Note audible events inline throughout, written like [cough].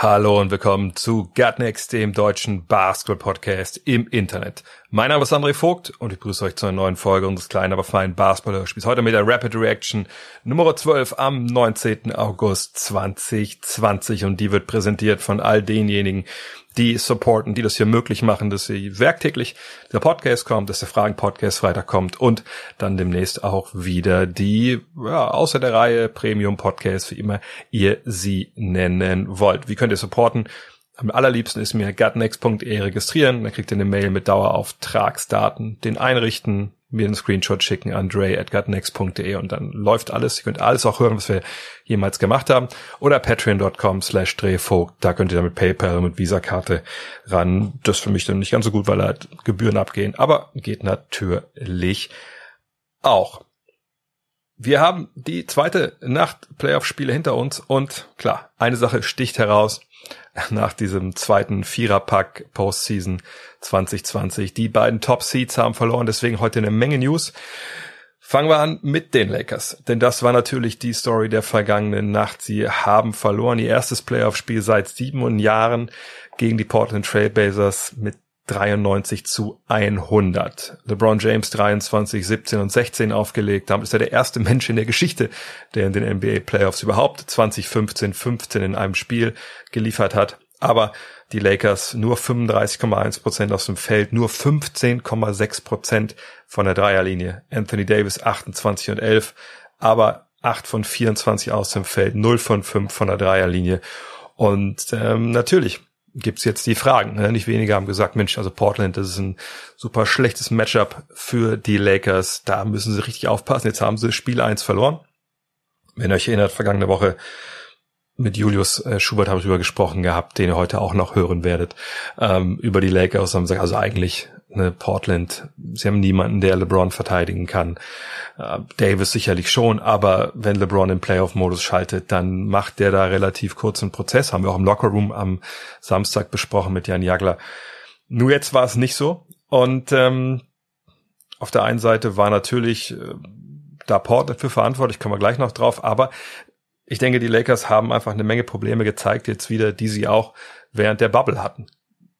Hallo und willkommen zu Gutnext, dem deutschen Basketball-Podcast im Internet. Mein Name ist André Vogt und ich begrüße euch zu einer neuen Folge unseres kleinen, aber feinen Basketball-Hörspiels. Heute mit der Rapid Reaction Nummer 12 am 19. August 2020 und die wird präsentiert von all denjenigen, die supporten, die das hier möglich machen, dass sie werktäglich der Podcast kommt, dass der Fragen-Podcast Freitag kommt und dann demnächst auch wieder die, ja, außer der Reihe Premium-Podcasts, wie immer ihr sie nennen wollt. Wie könnt ihr supporten? Am allerliebsten ist mir gutnext.de registrieren, dann kriegt ihr eine Mail mit Dauerauftragsdaten, den einrichten, mir einen Screenshot schicken an dre at gutnext.de und dann läuft alles. Ihr könnt alles auch hören, was wir jemals gemacht haben. Oder patreon.com slash drehvogt, da könnt ihr dann mit PayPal und mit Visa-Karte ran. Das ist für mich dann nicht ganz so gut, weil halt Gebühren abgehen, aber geht natürlich auch. Wir haben die zweite Nacht Playoff-Spiele hinter uns und klar, eine Sache sticht heraus nach diesem zweiten Viererpack Postseason 2020. Die beiden Top Seeds haben verloren, deswegen heute eine Menge News. Fangen wir an mit den Lakers, denn das war natürlich die Story der vergangenen Nacht. Sie haben verloren, ihr erstes Playoff-Spiel seit sieben Jahren gegen die Portland Trailblazers mit 93 zu 100. LeBron James 23, 17 und 16 aufgelegt. Damit ist er der erste Mensch in der Geschichte, der in den NBA Playoffs überhaupt 2015, 15 in einem Spiel geliefert hat. Aber die Lakers nur 35,1 Prozent aus dem Feld, nur 15,6 Prozent von der Dreierlinie. Anthony Davis 28 und 11, aber 8 von 24 aus dem Feld, 0 von 5 von der Dreierlinie. Und ähm, natürlich gibt's jetzt die Fragen. Ne? Nicht wenige haben gesagt, Mensch, also Portland, das ist ein super schlechtes Matchup für die Lakers. Da müssen sie richtig aufpassen. Jetzt haben sie Spiel 1 verloren. Wenn ihr euch erinnert, vergangene Woche mit Julius äh, Schubert habe ich darüber gesprochen gehabt, den ihr heute auch noch hören werdet, ähm, über die Lakers. Haben gesagt, also eigentlich ne, Portland, sie haben niemanden, der LeBron verteidigen kann. Äh, Davis sicherlich schon, aber wenn LeBron im Playoff-Modus schaltet, dann macht der da relativ kurzen Prozess. Haben wir auch im Lockerroom am Samstag besprochen mit Jan Jagler. Nur jetzt war es nicht so. Und ähm, auf der einen Seite war natürlich äh, da Portland für verantwortlich, kommen wir gleich noch drauf, aber ich denke, die Lakers haben einfach eine Menge Probleme gezeigt, jetzt wieder, die sie auch während der Bubble hatten.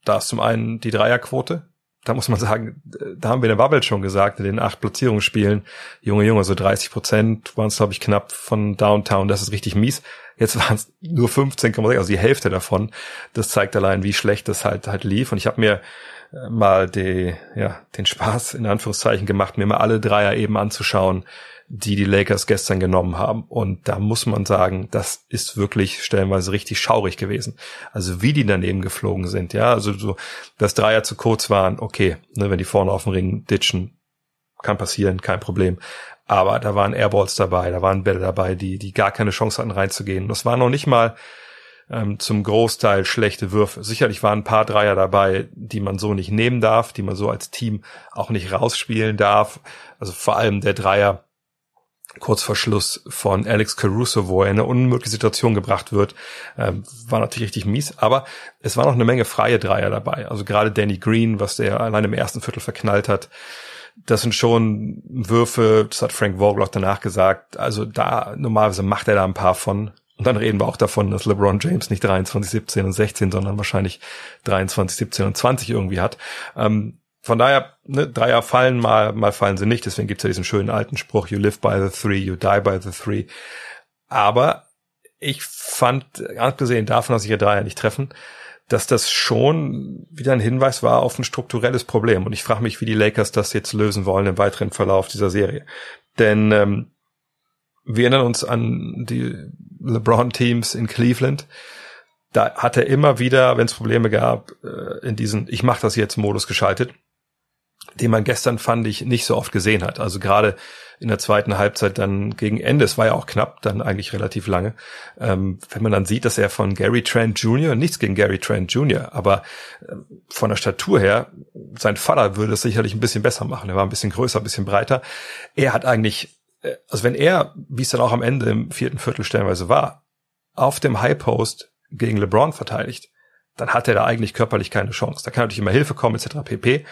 Da ist zum einen die Dreierquote. Da muss man [laughs] sagen, da haben wir in der Bubble schon gesagt, in den acht Platzierungsspielen, Junge, Junge, so 30 Prozent waren es, glaube ich, knapp von Downtown. Das ist richtig mies. Jetzt waren es nur 15,6, also die Hälfte davon. Das zeigt allein, wie schlecht das halt halt lief. Und ich habe mir äh, mal die, ja, den Spaß in Anführungszeichen gemacht, mir mal alle Dreier eben anzuschauen, die die Lakers gestern genommen haben. Und da muss man sagen, das ist wirklich stellenweise richtig schaurig gewesen. Also wie die daneben geflogen sind, ja, also so, dass Dreier zu kurz waren, okay, ne, wenn die vorne auf dem Ring ditchen, kann passieren, kein Problem. Aber da waren Airballs dabei, da waren Bälle dabei, die, die gar keine Chance hatten reinzugehen. Das war noch nicht mal ähm, zum Großteil schlechte Würfe. Sicherlich waren ein paar Dreier dabei, die man so nicht nehmen darf, die man so als Team auch nicht rausspielen darf. Also vor allem der Dreier, kurz vor Schluss von Alex Caruso, wo er in eine unmögliche Situation gebracht wird, ähm, war natürlich richtig mies. Aber es war noch eine Menge freie Dreier dabei. Also gerade Danny Green, was der allein im ersten Viertel verknallt hat, das sind schon Würfe, das hat Frank Vogel auch danach gesagt. Also da normalerweise macht er da ein paar von. Und dann reden wir auch davon, dass LeBron James nicht 23, 17 und 16, sondern wahrscheinlich 23, 17 und 20 irgendwie hat. Ähm, von daher, ne, Dreier fallen mal, mal fallen sie nicht. Deswegen gibt's ja diesen schönen alten Spruch, you live by the three, you die by the three. Aber ich fand, abgesehen davon, dass sich ihr Dreier nicht treffen, dass das schon wieder ein Hinweis war auf ein strukturelles Problem. Und ich frage mich, wie die Lakers das jetzt lösen wollen im weiteren Verlauf dieser Serie. Denn ähm, wir erinnern uns an die LeBron-Teams in Cleveland. Da hat er immer wieder, wenn es Probleme gab, äh, in diesen Ich mach das jetzt Modus geschaltet den man gestern fand ich nicht so oft gesehen hat. Also gerade in der zweiten Halbzeit dann gegen Ende, es war ja auch knapp, dann eigentlich relativ lange, ähm, wenn man dann sieht, dass er von Gary Trent Jr., nichts gegen Gary Trent Jr., aber äh, von der Statur her, sein Vater würde es sicherlich ein bisschen besser machen. Er war ein bisschen größer, ein bisschen breiter. Er hat eigentlich, äh, also wenn er, wie es dann auch am Ende im vierten Viertel stellenweise war, auf dem High Post gegen LeBron verteidigt, dann hat er da eigentlich körperlich keine Chance. Da kann natürlich immer Hilfe kommen, etc. pp.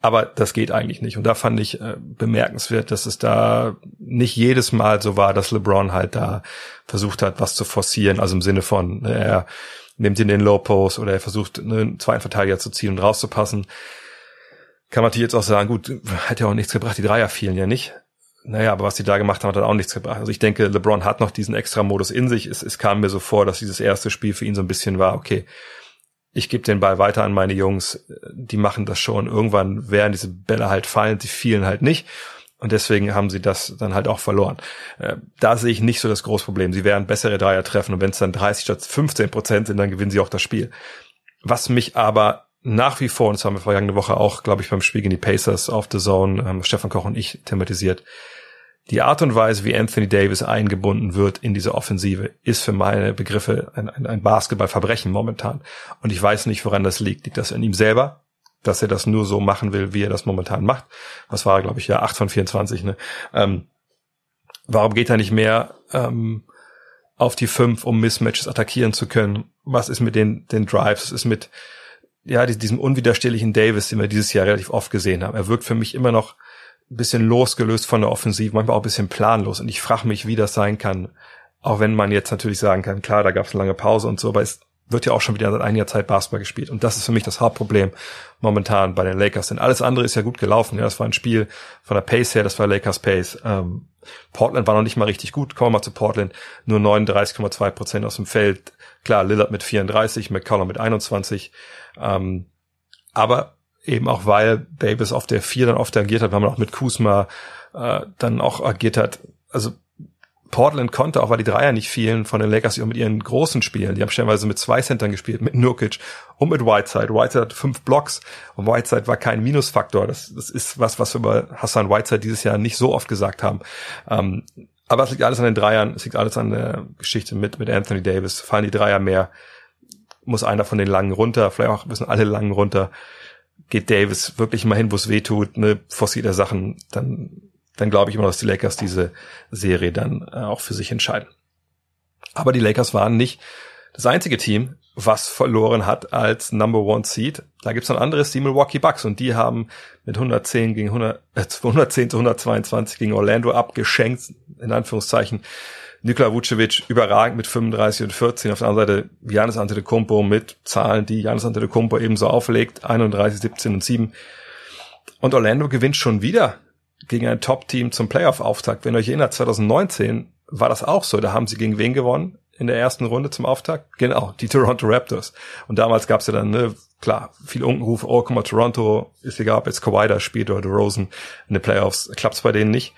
Aber das geht eigentlich nicht. Und da fand ich äh, bemerkenswert, dass es da nicht jedes Mal so war, dass LeBron halt da versucht hat, was zu forcieren. Also im Sinne von, ne, er nimmt ihn den Low Post oder er versucht, ne, einen zweiten Verteidiger zu ziehen und rauszupassen. Kann man natürlich jetzt auch sagen, gut, hat ja auch nichts gebracht. Die Dreier fielen ja nicht. Naja, aber was die da gemacht haben, hat auch nichts gebracht. Also ich denke, LeBron hat noch diesen extra Modus in sich. Es, es kam mir so vor, dass dieses erste Spiel für ihn so ein bisschen war, okay, ich gebe den Ball weiter an meine Jungs, die machen das schon. Irgendwann werden diese Bälle halt fallen, sie fielen halt nicht. Und deswegen haben sie das dann halt auch verloren. Äh, da sehe ich nicht so das große Problem. Sie werden bessere Dreier treffen und wenn es dann 30 statt 15 Prozent sind, dann gewinnen sie auch das Spiel. Was mich aber nach wie vor, und das haben wir vergangene Woche auch, glaube ich, beim Spiel gegen die Pacers auf The Zone, Stefan Koch und ich thematisiert, die Art und Weise, wie Anthony Davis eingebunden wird in diese Offensive, ist für meine Begriffe ein, ein, Basketballverbrechen momentan. Und ich weiß nicht, woran das liegt. Liegt das an ihm selber, dass er das nur so machen will, wie er das momentan macht? Was war, glaube ich, ja 8 von 24. Ne? Ähm, warum geht er nicht mehr ähm, auf die 5, um Mismatches attackieren zu können? Was ist mit den, den Drives? Was ist mit ja, diesem unwiderstehlichen Davis, den wir dieses Jahr relativ oft gesehen haben? Er wirkt für mich immer noch bisschen losgelöst von der Offensive, manchmal auch ein bisschen planlos. Und ich frage mich, wie das sein kann. Auch wenn man jetzt natürlich sagen kann, klar, da gab es eine lange Pause und so, aber es wird ja auch schon wieder seit einiger Zeit Basketball gespielt. Und das ist für mich das Hauptproblem momentan bei den Lakers. Denn alles andere ist ja gut gelaufen. Ja, das war ein Spiel von der Pace her, das war Lakers Pace. Ähm, Portland war noch nicht mal richtig gut. Kommen wir mal zu Portland. Nur 39,2 Prozent aus dem Feld. Klar, Lillard mit 34, McCollum mit 21. Ähm, aber eben auch weil Davis auf der 4 dann oft agiert hat, weil man auch mit Kuzma äh, dann auch agiert hat. Also Portland konnte, auch weil die Dreier nicht fielen, von den Lakers mit ihren großen Spielen. Die haben stellenweise mit zwei Centern gespielt, mit Nurkic und mit Whiteside. Whiteside hat fünf Blocks und Whiteside war kein Minusfaktor. Das, das ist was, was wir über Hassan Whiteside dieses Jahr nicht so oft gesagt haben. Ähm, aber es liegt alles an den Dreiern, es liegt alles an der Geschichte mit, mit Anthony Davis. Fallen die Dreier mehr, muss einer von den Langen runter, vielleicht auch müssen alle Langen runter geht Davis wirklich mal hin, wo es weh tut, ne, forciert Sachen, dann, dann glaube ich immer, dass die Lakers diese Serie dann äh, auch für sich entscheiden. Aber die Lakers waren nicht das einzige Team, was verloren hat als Number One Seed. Da gibt's noch ein anderes, die Milwaukee Bucks, und die haben mit 110 gegen 100, äh, [laughs] 110 zu 122 gegen Orlando abgeschenkt, in Anführungszeichen. Nikola Vucevic überragend mit 35 und 14. Auf der anderen Seite Janis Antetokounmpo mit Zahlen, die Janis Antetokounmpo ebenso auflegt. 31, 17 und 7. Und Orlando gewinnt schon wieder gegen ein Top-Team zum Playoff-Auftakt. Wenn ihr euch erinnert, 2019 war das auch so. Da haben sie gegen wen gewonnen? in der ersten Runde zum Auftakt? Genau, die Toronto Raptors. Und damals gab's ja dann, ne, klar, viele Unkenrufe, oh, guck mal, Toronto, ist egal, ob jetzt Kawhi da spielt oder Rosen in den Playoffs, klappt's bei denen nicht.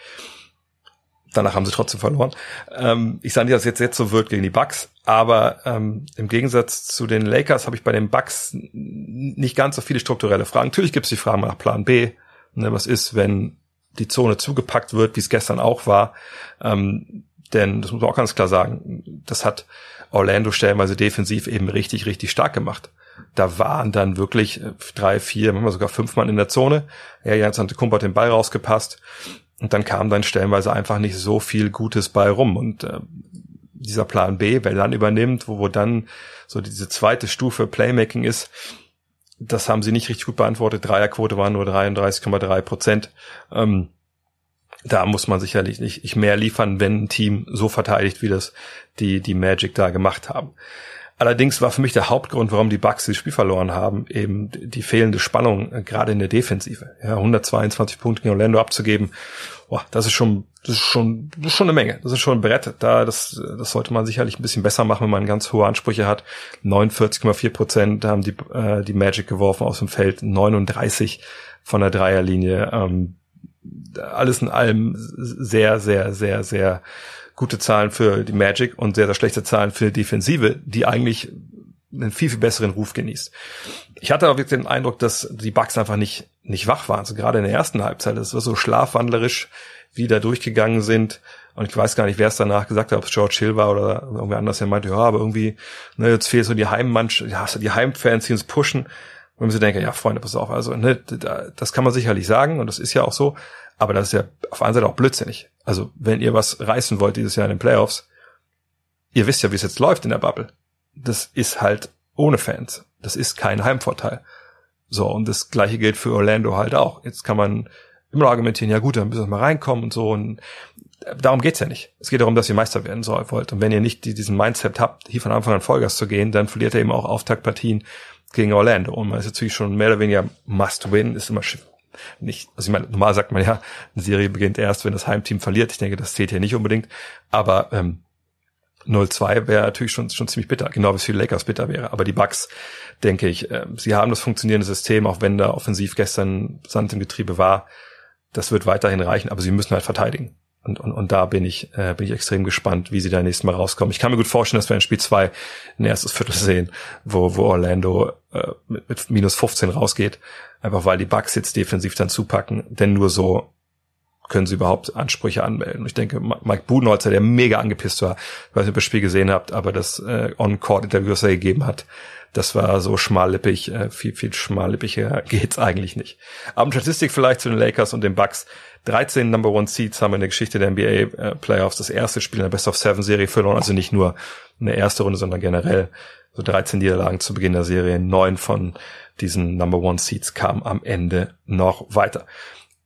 Danach haben sie trotzdem verloren. Ähm, ich sage nicht, dass jetzt jetzt so wird gegen die Bucks, aber ähm, im Gegensatz zu den Lakers habe ich bei den Bucks nicht ganz so viele strukturelle Fragen. Natürlich gibt es die Fragen nach Plan B. Ne, was ist, wenn die Zone zugepackt wird, wie es gestern auch war? Ähm, denn das muss man auch ganz klar sagen, das hat Orlando stellenweise defensiv eben richtig, richtig stark gemacht. Da waren dann wirklich drei, vier, manchmal sogar fünf Mann in der Zone. Ja, Jans Antetokounmpo hat den Ball rausgepasst. Und dann kam dann stellenweise einfach nicht so viel Gutes bei rum. Und äh, dieser Plan B, wer dann übernimmt, wo, wo dann so diese zweite Stufe Playmaking ist, das haben sie nicht richtig gut beantwortet. Dreierquote waren nur 33,3 Prozent. Ähm, da muss man sicherlich nicht mehr liefern, wenn ein Team so verteidigt, wie das die, die Magic da gemacht haben. Allerdings war für mich der Hauptgrund, warum die Bucks das Spiel verloren haben, eben die fehlende Spannung, äh, gerade in der Defensive. Ja, 122 Punkte gegen Orlando abzugeben, boah, das ist schon, das ist schon, das ist schon eine Menge. Das ist schon ein Brett. Da, das, das sollte man sicherlich ein bisschen besser machen, wenn man ganz hohe Ansprüche hat. 49,4 Prozent haben die, äh, die Magic geworfen aus dem Feld, 39 von der Dreierlinie. Ähm, alles in allem sehr, sehr, sehr, sehr gute Zahlen für die Magic und sehr, sehr schlechte Zahlen für die Defensive, die eigentlich einen viel, viel besseren Ruf genießt. Ich hatte aber wirklich den Eindruck, dass die Bucks einfach nicht, nicht wach waren. So gerade in der ersten Halbzeit. Es war so schlafwandlerisch, wie da durchgegangen sind. Und ich weiß gar nicht, wer es danach gesagt hat, ob es George Hill war oder irgendwer anders, der meinte, ja, aber irgendwie, ne, jetzt fehlt so die Heimmannschaft, ja, so die Heimfans, die uns pushen. Und man so denke, ja, Freunde, pass auf, also, ne, das kann man sicherlich sagen und das ist ja auch so. Aber das ist ja auf der einen Seite auch blödsinnig. Also, wenn ihr was reißen wollt dieses Jahr in den Playoffs, ihr wisst ja, wie es jetzt läuft in der Bubble. Das ist halt ohne Fans. Das ist kein Heimvorteil. So, und das gleiche gilt für Orlando halt auch. Jetzt kann man immer argumentieren, ja gut, dann müssen wir mal reinkommen und so. Und darum geht's ja nicht. Es geht darum, dass ihr Meister werden soll, wollt. Und wenn ihr nicht diesen Mindset habt, hier von Anfang an Vollgas zu gehen, dann verliert ihr eben auch Auftaktpartien gegen Orlando. Und man ist natürlich schon mehr oder weniger must win, ist immer nicht, also ich meine, normal sagt man ja, eine Serie beginnt erst, wenn das Heimteam verliert. Ich denke, das zählt hier nicht unbedingt. Aber ähm, 0-2 wäre natürlich schon, schon ziemlich bitter, genau wie es für die Lakers bitter wäre. Aber die Bucks, denke ich, äh, sie haben das funktionierende System, auch wenn da offensiv gestern Sand im Getriebe war. Das wird weiterhin reichen, aber sie müssen halt verteidigen. Und, und, und da bin ich, äh, bin ich extrem gespannt, wie sie da nächstes Mal rauskommen. Ich kann mir gut vorstellen, dass wir in Spiel 2 ein erstes Viertel sehen, wo, wo Orlando äh, mit, mit minus 15 rausgeht. Einfach weil die Bucks jetzt defensiv dann zupacken. Denn nur so können sie überhaupt Ansprüche anmelden. Ich denke, Mike Budenholzer, der mega angepisst war, ich weiß nicht, ob ihr das Spiel gesehen habt, aber das äh, On-Court-Interview, das er gegeben hat, das war so schmallippig, äh, viel, viel schmallippiger geht's eigentlich nicht. Aber Statistik vielleicht zu den Lakers und den Bucks. 13 Number One Seeds haben in der Geschichte der NBA äh, Playoffs das erste Spiel in der Best of Seven Serie verloren, also nicht nur eine erste Runde, sondern generell so 13 Niederlagen zu Beginn der Serie. Neun von diesen Number One Seeds kamen am Ende noch weiter.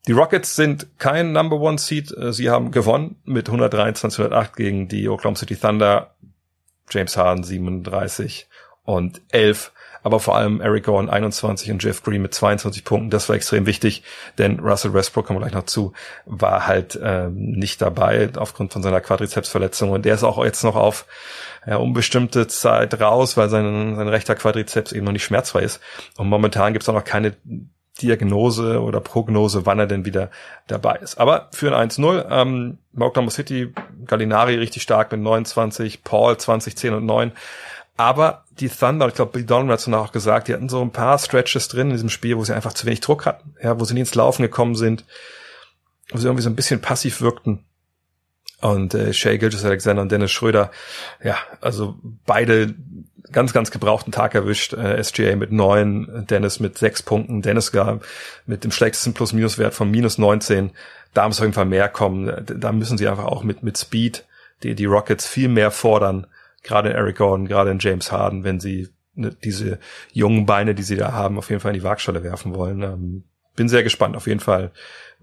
Die Rockets sind kein Number One Seed. Äh, sie haben gewonnen mit 123 108 gegen die Oklahoma City Thunder. James Harden 37 und 11 aber vor allem Eric Gordon 21 und Jeff Green mit 22 Punkten. Das war extrem wichtig, denn Russell Westbrook, kommen wir gleich noch zu, war halt ähm, nicht dabei aufgrund von seiner Quadrizepsverletzung und der ist auch jetzt noch auf ja, unbestimmte Zeit raus, weil sein, sein rechter Quadrizeps eben noch nicht schmerzfrei ist. Und momentan gibt es auch noch keine Diagnose oder Prognose, wann er denn wieder dabei ist. Aber für ein 1-0, ähm, Oklahoma City, Gallinari richtig stark mit 29, Paul 20, 10 und 9. Aber die Thunder, ich glaube, Bill Donovan hat es auch gesagt, die hatten so ein paar Stretches drin in diesem Spiel, wo sie einfach zu wenig Druck hatten, ja, wo sie nie ins Laufen gekommen sind, wo sie irgendwie so ein bisschen passiv wirkten. Und äh, Shea Gilgis Alexander und Dennis Schröder, ja, also beide ganz, ganz gebrauchten Tag erwischt. Äh, SGA mit neun, Dennis mit sechs Punkten, Dennis gar mit dem schlechtesten Plus-Minus-Wert von minus 19. Da muss auf jeden Fall mehr kommen. Da müssen sie einfach auch mit, mit Speed die, die Rockets viel mehr fordern gerade in Eric Gordon, gerade in James Harden, wenn sie ne, diese jungen Beine, die sie da haben, auf jeden Fall in die Waagschale werfen wollen. Ähm, bin sehr gespannt. Auf jeden Fall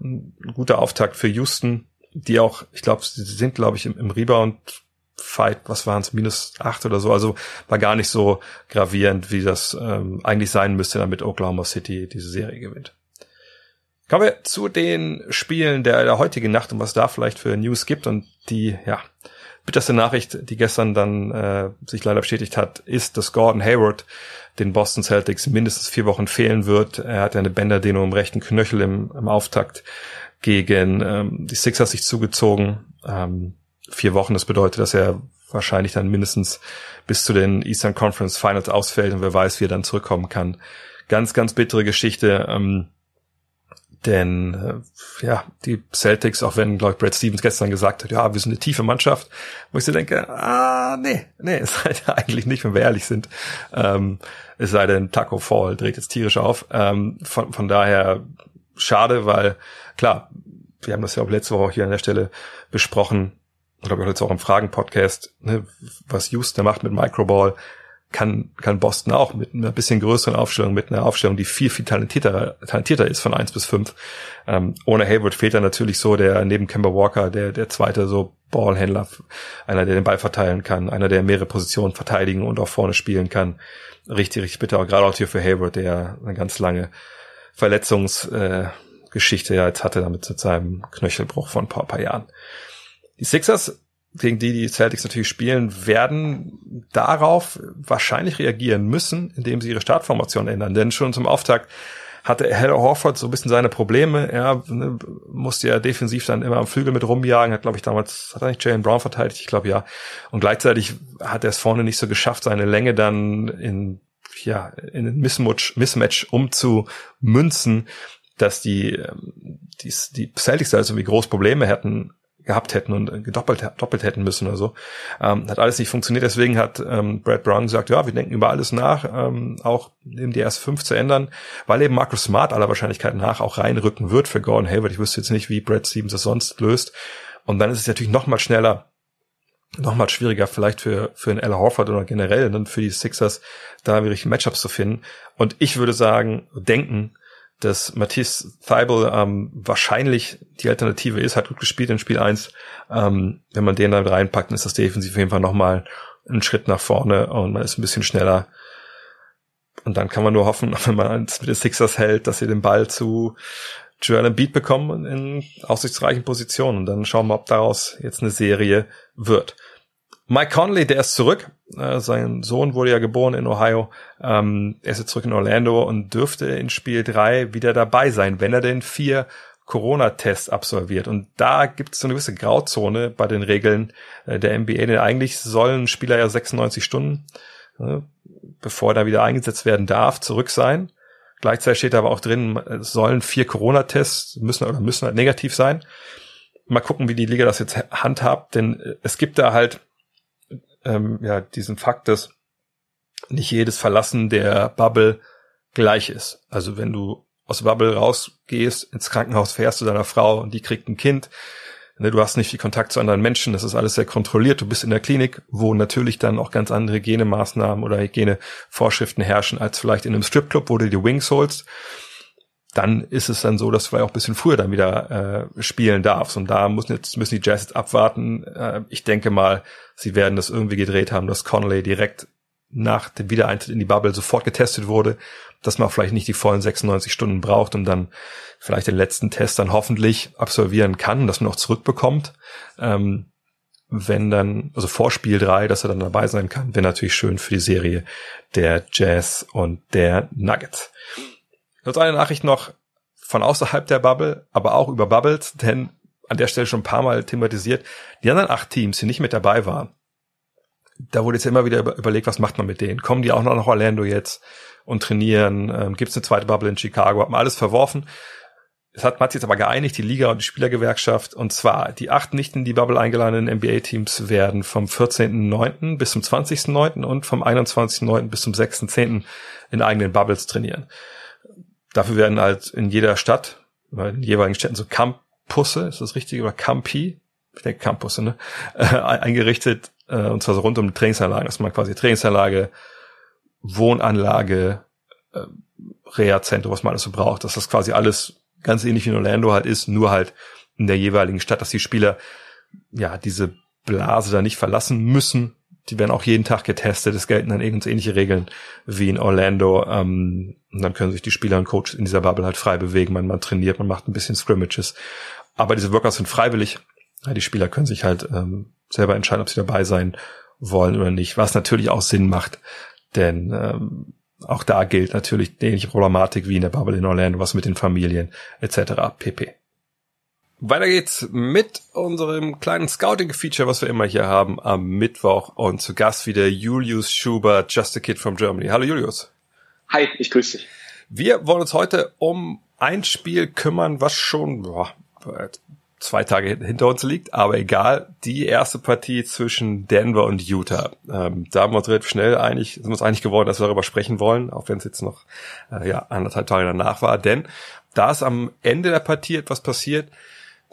ein guter Auftakt für Houston, die auch, ich glaube, sie sind, glaube ich, im, im Rebound Fight, was waren es, minus acht oder so, also war gar nicht so gravierend, wie das ähm, eigentlich sein müsste, damit Oklahoma City diese Serie gewinnt. Kommen wir zu den Spielen der, der heutigen Nacht und was da vielleicht für News gibt und die, ja, bitterste Nachricht, die gestern dann äh, sich leider bestätigt hat, ist, dass Gordon Hayward den Boston Celtics mindestens vier Wochen fehlen wird. Er hat eine Bänderdehnung im rechten Knöchel im, im Auftakt gegen ähm, die Sixers sich zugezogen. Ähm, vier Wochen, das bedeutet, dass er wahrscheinlich dann mindestens bis zu den Eastern Conference Finals ausfällt und wer weiß, wie er dann zurückkommen kann. Ganz, ganz bittere Geschichte. Ähm, denn äh, ja, die Celtics, auch wenn, glaube ich, Brad Stevens gestern gesagt hat, ja, wir sind eine tiefe Mannschaft, wo ich so denke, ah, nee, nee, [laughs] sei denn eigentlich nicht, wenn wir ehrlich sind. Ähm, es sei denn, Taco Fall dreht jetzt tierisch auf. Ähm, von, von daher schade, weil klar, wir haben das ja auch letzte Woche hier an der Stelle besprochen, glaube, jetzt auch im Fragen-Podcast, ne, was Houston macht mit Microball kann, kann Boston auch mit einer bisschen größeren Aufstellung, mit einer Aufstellung, die viel, viel talentierter, talentierter ist von eins bis fünf. Ähm, ohne Hayward fehlt dann natürlich so der neben Kemba Walker, der, der zweite so Ballhändler, einer, der den Ball verteilen kann, einer, der mehrere Positionen verteidigen und auch vorne spielen kann. Richtig, richtig bitter, gerade auch hier für Hayward, der eine ganz lange Verletzungsgeschichte äh, ja jetzt hatte, damit mit seinem Knöchelbruch von ein paar, paar Jahren. Die Sixers gegen die die Celtics natürlich spielen, werden darauf wahrscheinlich reagieren müssen, indem sie ihre Startformation ändern. Denn schon zum Auftakt hatte Hal Horford so ein bisschen seine Probleme. Er ne, musste ja defensiv dann immer am Flügel mit rumjagen, hat glaube ich damals, hat er nicht Jalen Brown verteidigt? Ich glaube ja. Und gleichzeitig hat er es vorne nicht so geschafft, seine Länge dann in ja, in ein Mismatch, Mismatch umzumünzen, dass die, ähm, die, die Celtics da also irgendwie groß Probleme hätten, gehabt hätten und gedoppelt doppelt hätten müssen oder so. Ähm, hat alles nicht funktioniert. Deswegen hat ähm, Brad Brown gesagt, ja, wir denken über alles nach, ähm, auch eben die erst fünf zu ändern, weil eben Marcus Smart aller Wahrscheinlichkeit nach auch reinrücken wird für Gordon Hayward. Ich wüsste jetzt nicht, wie Brad Stevens das sonst löst. Und dann ist es natürlich noch mal schneller, noch mal schwieriger vielleicht für für einen Ella Horford oder generell dann für die Sixers da wirklich Matchups zu finden. Und ich würde sagen, denken, dass Matisse Thibault ähm, wahrscheinlich die Alternative ist, hat gut gespielt in Spiel 1. Ähm, wenn man den dann reinpackt, dann ist das defensiv auf jeden Fall nochmal ein Schritt nach vorne und man ist ein bisschen schneller. Und dann kann man nur hoffen, [laughs] wenn man es mit den Sixers hält, dass sie den Ball zu Joel Beat bekommen in aussichtsreichen Positionen. Und dann schauen wir, ob daraus jetzt eine Serie wird. Mike Conley, der ist zurück. Äh, sein Sohn wurde ja geboren in Ohio. Ähm, er ist jetzt zurück in Orlando und dürfte in Spiel drei wieder dabei sein, wenn er denn vier Corona-Tests absolviert. Und da gibt es so eine gewisse Grauzone bei den Regeln äh, der NBA, denn eigentlich sollen Spieler ja 96 Stunden, äh, bevor er da wieder eingesetzt werden darf, zurück sein. Gleichzeitig steht aber auch drin, es sollen vier Corona-Tests müssen oder müssen halt negativ sein. Mal gucken, wie die Liga das jetzt handhabt, denn äh, es gibt da halt ähm, ja diesen Fakt, dass nicht jedes Verlassen der Bubble gleich ist. Also wenn du aus Bubble rausgehst, ins Krankenhaus fährst zu deiner Frau und die kriegt ein Kind, du hast nicht viel Kontakt zu anderen Menschen, das ist alles sehr kontrolliert, du bist in der Klinik, wo natürlich dann auch ganz andere Hygienemaßnahmen oder Hygienevorschriften herrschen, als vielleicht in einem Stripclub, wo du die Wings holst dann ist es dann so, dass du vielleicht auch ein bisschen früher dann wieder äh, spielen darfst. Und da müssen jetzt müssen die Jazz jetzt abwarten. Äh, ich denke mal, sie werden das irgendwie gedreht haben, dass Connolly direkt nach dem Wiedereintritt in die Bubble sofort getestet wurde, dass man vielleicht nicht die vollen 96 Stunden braucht und dann vielleicht den letzten Test dann hoffentlich absolvieren kann, dass man auch zurückbekommt. Ähm, wenn dann, also vor Spiel drei, dass er dann dabei sein kann, wäre natürlich schön für die Serie der Jazz und der Nuggets. Jetzt eine Nachricht noch von außerhalb der Bubble, aber auch über Bubbles, denn an der Stelle schon ein paar Mal thematisiert, die anderen acht Teams, die nicht mit dabei waren, da wurde jetzt immer wieder überlegt, was macht man mit denen? Kommen die auch noch nach Orlando jetzt und trainieren? Ähm, Gibt es eine zweite Bubble in Chicago? Hat man alles verworfen. Es hat man sich jetzt aber geeinigt, die Liga und die Spielergewerkschaft. Und zwar, die acht nicht in die Bubble eingeladenen NBA-Teams werden vom 14.09. bis zum 20.09. und vom 21.09. bis zum 6.10. in eigenen Bubbles trainieren. Dafür werden halt in jeder Stadt, in jeweiligen Städten so Campusse, ist das richtig, oder Campi, ich denke Campusse, ne, [laughs] äh, eingerichtet, äh, und zwar so rund um die Trainingsanlagen, dass man quasi Trainingsanlage, Wohnanlage, äh, Reha-Zentrum, was man alles so braucht, dass das quasi alles ganz ähnlich wie in Orlando halt ist, nur halt in der jeweiligen Stadt, dass die Spieler ja diese Blase da nicht verlassen müssen, die werden auch jeden Tag getestet. Es gelten dann irgendwie ähnliche Regeln wie in Orlando. Ähm, und dann können sich die Spieler und Coaches in dieser Bubble halt frei bewegen. Man, man trainiert, man macht ein bisschen Scrimmages. Aber diese Workouts sind freiwillig. Ja, die Spieler können sich halt ähm, selber entscheiden, ob sie dabei sein wollen oder nicht. Was natürlich auch Sinn macht, denn ähm, auch da gilt natürlich ähnliche Problematik wie in der Bubble in Orlando, was mit den Familien etc. pp. Weiter geht's mit unserem kleinen Scouting-Feature, was wir immer hier haben am Mittwoch. Und zu Gast wieder Julius Schubert, Just a Kid from Germany. Hallo Julius. Hi, ich grüße dich. Wir wollen uns heute um ein Spiel kümmern, was schon boah, zwei Tage hinter uns liegt, aber egal. Die erste Partie zwischen Denver und Utah. Ähm, da haben wir uns relativ schnell einig, sind uns einig geworden, dass wir darüber sprechen wollen, auch wenn es jetzt noch äh, ja, anderthalb Tage danach war. Denn da ist am Ende der Partie etwas passiert,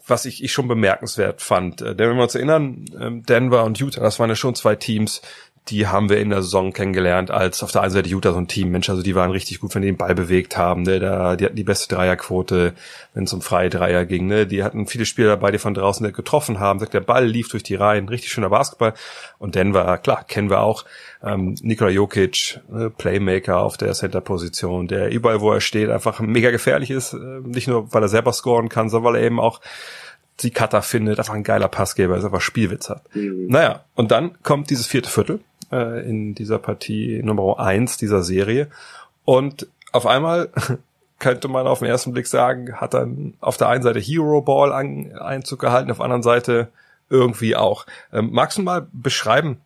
was ich, ich schon bemerkenswert fand. Äh, denn wenn wir uns erinnern, ähm, Denver und Utah, das waren ja schon zwei Teams, die haben wir in der Saison kennengelernt, als auf der einen Seite Utah so ein Team, Mensch, also die waren richtig gut, wenn die den Ball bewegt haben, ne? da, die hatten die beste Dreierquote, wenn es um freie Dreier ging, ne? die hatten viele Spieler dabei, die von draußen getroffen haben, sagt, der Ball lief durch die Reihen, richtig schöner Basketball und Denver, klar, kennen wir auch, ähm, Nikola Jokic, ne? Playmaker auf der Center-Position, der überall, wo er steht, einfach mega gefährlich ist, äh, nicht nur, weil er selber scoren kann, sondern weil er eben auch die Cutter findet, einfach ein geiler Passgeber, ist einfach Spielwitz hat. Mhm. Naja, und dann kommt dieses vierte Viertel äh, in dieser Partie Nummer eins dieser Serie und auf einmal [laughs] könnte man auf den ersten Blick sagen, hat dann auf der einen Seite Hero Ball an, Einzug gehalten, auf der anderen Seite irgendwie auch. Ähm, magst du mal beschreiben,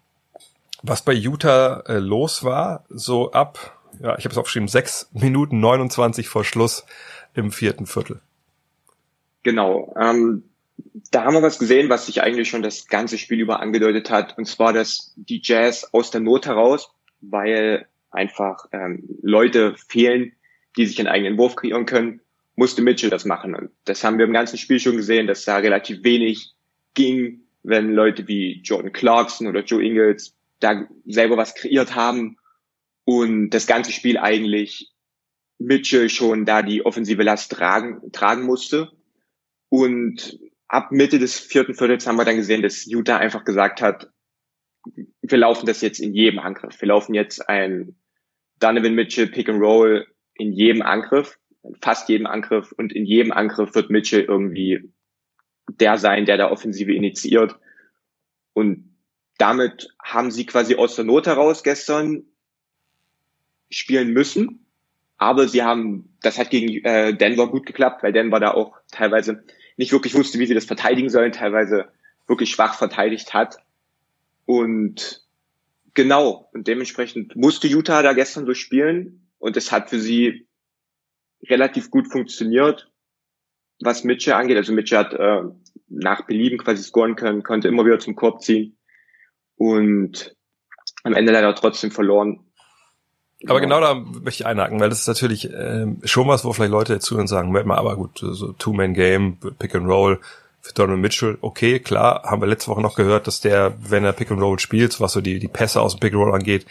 was bei Utah äh, los war, so ab, ja, ich habe es aufgeschrieben, sechs Minuten 29 vor Schluss im vierten Viertel? Genau. Ähm, da haben wir was gesehen, was sich eigentlich schon das ganze Spiel über angedeutet hat, und zwar, dass die Jazz aus der Not heraus, weil einfach ähm, Leute fehlen, die sich einen eigenen Wurf kreieren können, musste Mitchell das machen. Und das haben wir im ganzen Spiel schon gesehen, dass da relativ wenig ging, wenn Leute wie Jordan Clarkson oder Joe Ingles da selber was kreiert haben und das ganze Spiel eigentlich Mitchell schon da die offensive Last tragen, tragen musste. Und ab Mitte des vierten Viertels haben wir dann gesehen, dass Utah einfach gesagt hat, wir laufen das jetzt in jedem Angriff. Wir laufen jetzt ein Donovan Mitchell Pick and Roll in jedem Angriff, fast jedem Angriff und in jedem Angriff wird Mitchell irgendwie der sein, der da Offensive initiiert. Und damit haben sie quasi aus der Not heraus gestern spielen müssen. Aber sie haben, das hat gegen äh, Denver gut geklappt, weil Denver da auch teilweise nicht wirklich wusste, wie sie das verteidigen sollen, teilweise wirklich schwach verteidigt hat. Und genau, und dementsprechend musste Utah da gestern so spielen. Und es hat für sie relativ gut funktioniert, was Mitchell angeht. Also Mitchell hat äh, nach Belieben quasi scoren können, konnte immer wieder zum Korb ziehen und am Ende leider trotzdem verloren. Aber genau da möchte ich einhaken, weil das ist natürlich ähm, schon was, wo vielleicht Leute zuhören und sagen, Moment mal, aber gut, so Two-Man-Game, Pick and Roll für Donald Mitchell, okay, klar, haben wir letzte Woche noch gehört, dass der, wenn er Pick and Roll spielt, was so die, die Pässe aus dem Pick and Roll angeht,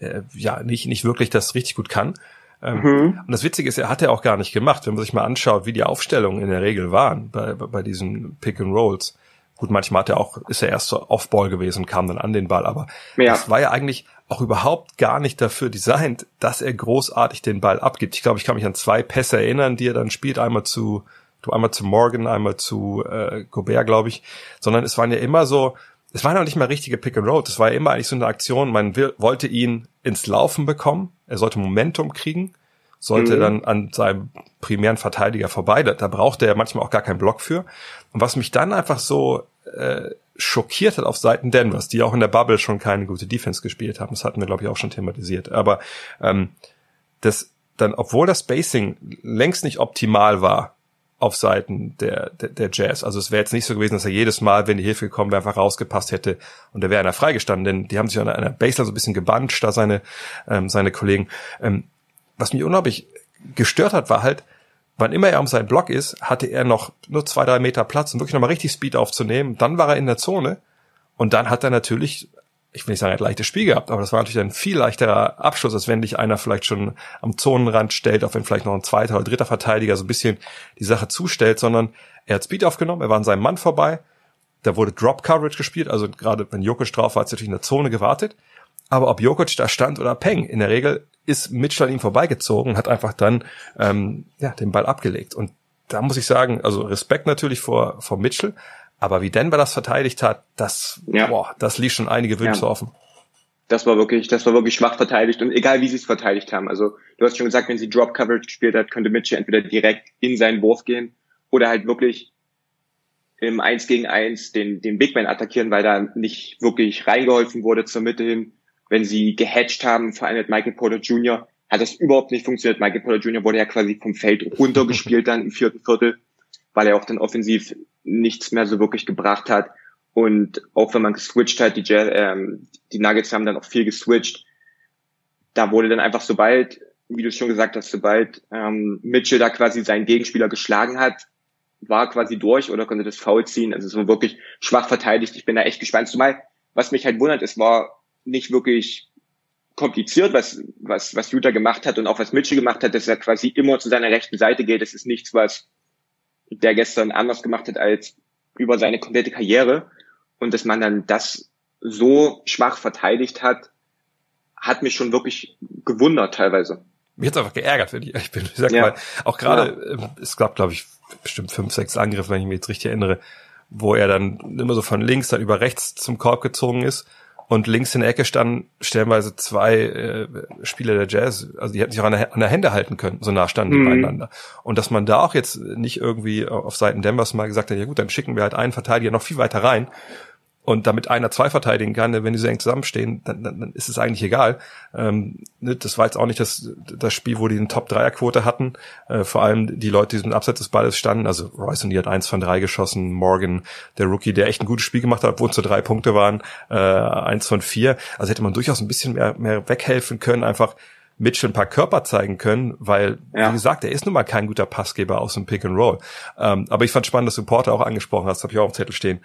äh, ja, nicht, nicht wirklich das richtig gut kann. Ähm, mhm. Und das Witzige ist, er hat er auch gar nicht gemacht, wenn man sich mal anschaut, wie die Aufstellungen in der Regel waren bei, bei diesen Pick and Rolls. Gut, manchmal hat er auch, ist er erst so Off-Ball gewesen und kam dann an den Ball, aber ja. das war ja eigentlich auch überhaupt gar nicht dafür designt, dass er großartig den Ball abgibt. Ich glaube, ich kann mich an zwei Pässe erinnern, die er dann spielt, einmal zu, du einmal zu Morgan, einmal zu äh, Gobert, glaube ich, sondern es waren ja immer so, es waren auch nicht mal richtige Pick and Roll, das war ja immer eigentlich so eine Aktion, man will, wollte ihn ins Laufen bekommen, er sollte Momentum kriegen, sollte mhm. dann an seinem primären Verteidiger vorbei. Da, da braucht er manchmal auch gar keinen Block für. Und was mich dann einfach so äh, schockiert hat auf Seiten Denvers, die auch in der Bubble schon keine gute Defense gespielt haben, das hatten wir, glaube ich, auch schon thematisiert. Aber ähm, das dann, obwohl das Spacing längst nicht optimal war auf Seiten der, der, der Jazz. Also es wäre jetzt nicht so gewesen, dass er jedes Mal, wenn die Hilfe gekommen wäre, einfach rausgepasst hätte und da wäre einer freigestanden, denn die haben sich an einer Baseline so ein bisschen gebannt, da seine, ähm, seine Kollegen. Ähm, was mich unglaublich gestört hat, war halt, wann immer er um seinen Block ist, hatte er noch nur zwei, drei Meter Platz, um wirklich nochmal richtig Speed aufzunehmen. Dann war er in der Zone und dann hat er natürlich, ich will nicht sagen, er hat leichtes Spiel gehabt, aber das war natürlich ein viel leichterer Abschluss, als wenn dich einer vielleicht schon am Zonenrand stellt, auch wenn vielleicht noch ein zweiter oder dritter Verteidiger so ein bisschen die Sache zustellt, sondern er hat Speed aufgenommen, er war an seinem Mann vorbei, da wurde Drop Coverage gespielt, also gerade wenn Jokic drauf war, hat natürlich in der Zone gewartet. Aber ob Jokic da stand oder Peng, in der Regel ist Mitchell an ihm vorbeigezogen und hat einfach dann ähm, ja, den Ball abgelegt. Und da muss ich sagen, also Respekt natürlich vor, vor Mitchell, aber wie Denver das verteidigt hat, das, ja. boah, das ließ schon einige Wünsche ja. offen. Das war wirklich, das war wirklich schwach verteidigt und egal wie sie es verteidigt haben. Also du hast schon gesagt, wenn sie Drop Coverage gespielt hat, könnte Mitchell entweder direkt in seinen Wurf gehen oder halt wirklich im Eins gegen Eins den, den Big Man attackieren, weil da nicht wirklich reingeholfen wurde zur Mitte hin wenn sie gehatcht haben, vor allem mit Michael Porter Jr., hat das überhaupt nicht funktioniert. Michael Porter Jr. wurde ja quasi vom Feld runtergespielt dann im vierten Viertel, weil er auch dann offensiv nichts mehr so wirklich gebracht hat. Und auch wenn man geswitcht hat, die, ähm, die Nuggets haben dann auch viel geswitcht. Da wurde dann einfach sobald, wie du schon gesagt hast, sobald ähm, Mitchell da quasi seinen Gegenspieler geschlagen hat, war quasi durch oder konnte das Foul ziehen. Also es war wirklich schwach verteidigt. Ich bin da echt gespannt. Zumal, was mich halt wundert, es war nicht wirklich kompliziert, was, was, was Utah gemacht hat und auch was Mitchell gemacht hat, dass er quasi immer zu seiner rechten Seite geht. Das ist nichts, was der gestern anders gemacht hat als über seine komplette Karriere. Und dass man dann das so schwach verteidigt hat, hat mich schon wirklich gewundert teilweise. Mir hat's einfach geärgert, wenn ich ehrlich bin. Ich sag ja. mal, auch gerade, ja. Ähm, es gab, glaube ich, bestimmt fünf, sechs Angriffe, wenn ich mich jetzt richtig erinnere, wo er dann immer so von links dann über rechts zum Korb gezogen ist und links in der Ecke standen stellenweise zwei äh, Spieler der Jazz, also die hätten sich auch an der, an der Hände halten können, so nah standen die Mhm. beieinander. Und dass man da auch jetzt nicht irgendwie auf Seiten Denvers mal gesagt hat, ja gut, dann schicken wir halt einen Verteidiger noch viel weiter rein und damit einer zwei verteidigen kann, wenn die so eng zusammenstehen, dann, dann, dann ist es eigentlich egal. Ähm, ne, das war jetzt auch nicht das, das Spiel, wo die eine Top-Dreier-Quote hatten. Äh, vor allem die Leute, die so im Abseits des Balles standen, also Royce und die hat eins von drei geschossen, Morgan, der Rookie, der echt ein gutes Spiel gemacht hat, obwohl es nur drei Punkte waren, äh, eins von vier. Also hätte man durchaus ein bisschen mehr, mehr weghelfen können, einfach Mitchell ein paar Körper zeigen können, weil, Ja. wie gesagt, er ist nun mal kein guter Passgeber aus dem Pick and Roll. Ähm, aber ich fand spannend, dass du Porter auch angesprochen hast, habe ich auch auf dem Zettel stehen.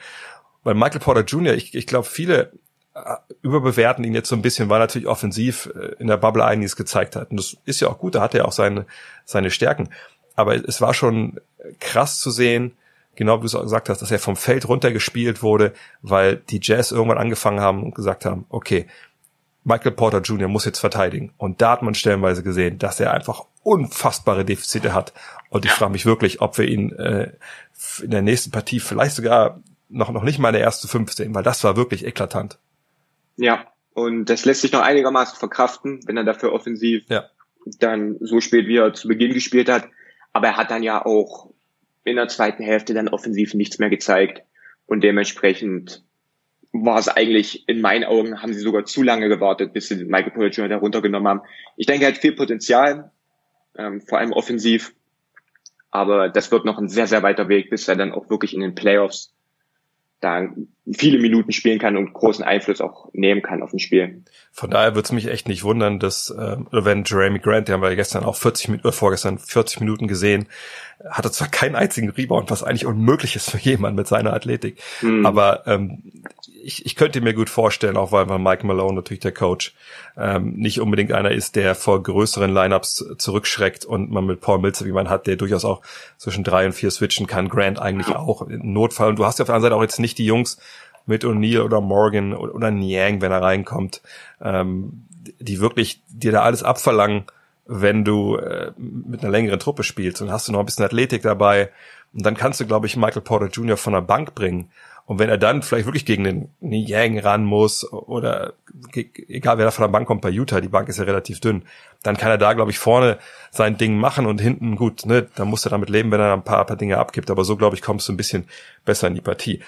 Weil Michael Porter Jr., ich, ich glaube, viele äh, überbewerten ihn jetzt so ein bisschen, weil er natürlich offensiv äh, in der Bubble einiges gezeigt hat. Und das ist ja auch gut, da hat er auch seine, seine Stärken. Aber es war schon krass zu sehen, genau wie du es auch gesagt hast, dass er vom Feld runtergespielt wurde, weil die Jazz irgendwann angefangen haben und gesagt haben, okay, Michael Porter Jr. muss jetzt verteidigen. Und da hat man stellenweise gesehen, dass er einfach unfassbare Defizite hat. Und ich frage mich wirklich, ob wir ihn äh, in der nächsten Partie vielleicht sogar noch, noch nicht mal in der ersten fünf sehen, weil das war wirklich eklatant. Ja, und das lässt sich noch einigermaßen verkraften, wenn er dafür offensiv Ja. dann so spielt, wie er zu Beginn gespielt hat. Aber er hat dann ja auch in der zweiten Hälfte dann offensiv nichts mehr gezeigt. Und dementsprechend war es eigentlich, in meinen Augen, haben sie sogar zu lange gewartet, bis sie Michael Porter Jr. runtergenommen haben. Ich denke, er hat viel Potenzial, ähm, vor allem offensiv. Aber das wird noch ein sehr, sehr weiter Weg, bis er dann auch wirklich in den Playoffs da viele Minuten spielen kann und großen Einfluss auch nehmen kann auf ein Spiel. Von daher würde es mich echt nicht wundern, dass, äh, wenn Jeremy Grant, den haben wir ja gestern auch 40 Minuten, oder vorgestern 40 Minuten gesehen, hatte zwar keinen einzigen Rebound, was eigentlich unmöglich ist für jemanden mit seiner Athletik, Mhm. aber ähm, ich, ich könnte mir gut vorstellen, auch weil man Mike Malone natürlich der Coach ähm, nicht unbedingt einer ist, der vor größeren Lineups zurückschreckt und man mit Paul Milzer, wie man hat, der durchaus auch zwischen drei und vier switchen kann, Grant eigentlich auch im Notfall. Und du hast ja auf der anderen Seite auch jetzt nicht die Jungs mit O'Neal oder Morgan oder, Niang, wenn er reinkommt, ähm, die wirklich dir da alles abverlangen, wenn du äh, mit einer längeren Truppe spielst und hast du noch ein bisschen Athletik dabei und dann kannst du, glaube ich, Michael Porter Jr. von der Bank bringen. Und wenn er dann vielleicht wirklich gegen den Niang ran muss oder egal wer da von der Bank kommt bei Utah, die Bank ist ja relativ dünn, dann kann er da, glaube ich, vorne sein Ding machen und hinten gut, ne, da muss er damit leben, wenn er ein paar, paar Dinge abgibt. Aber so, glaube ich, kommst du ein bisschen besser in die Partie.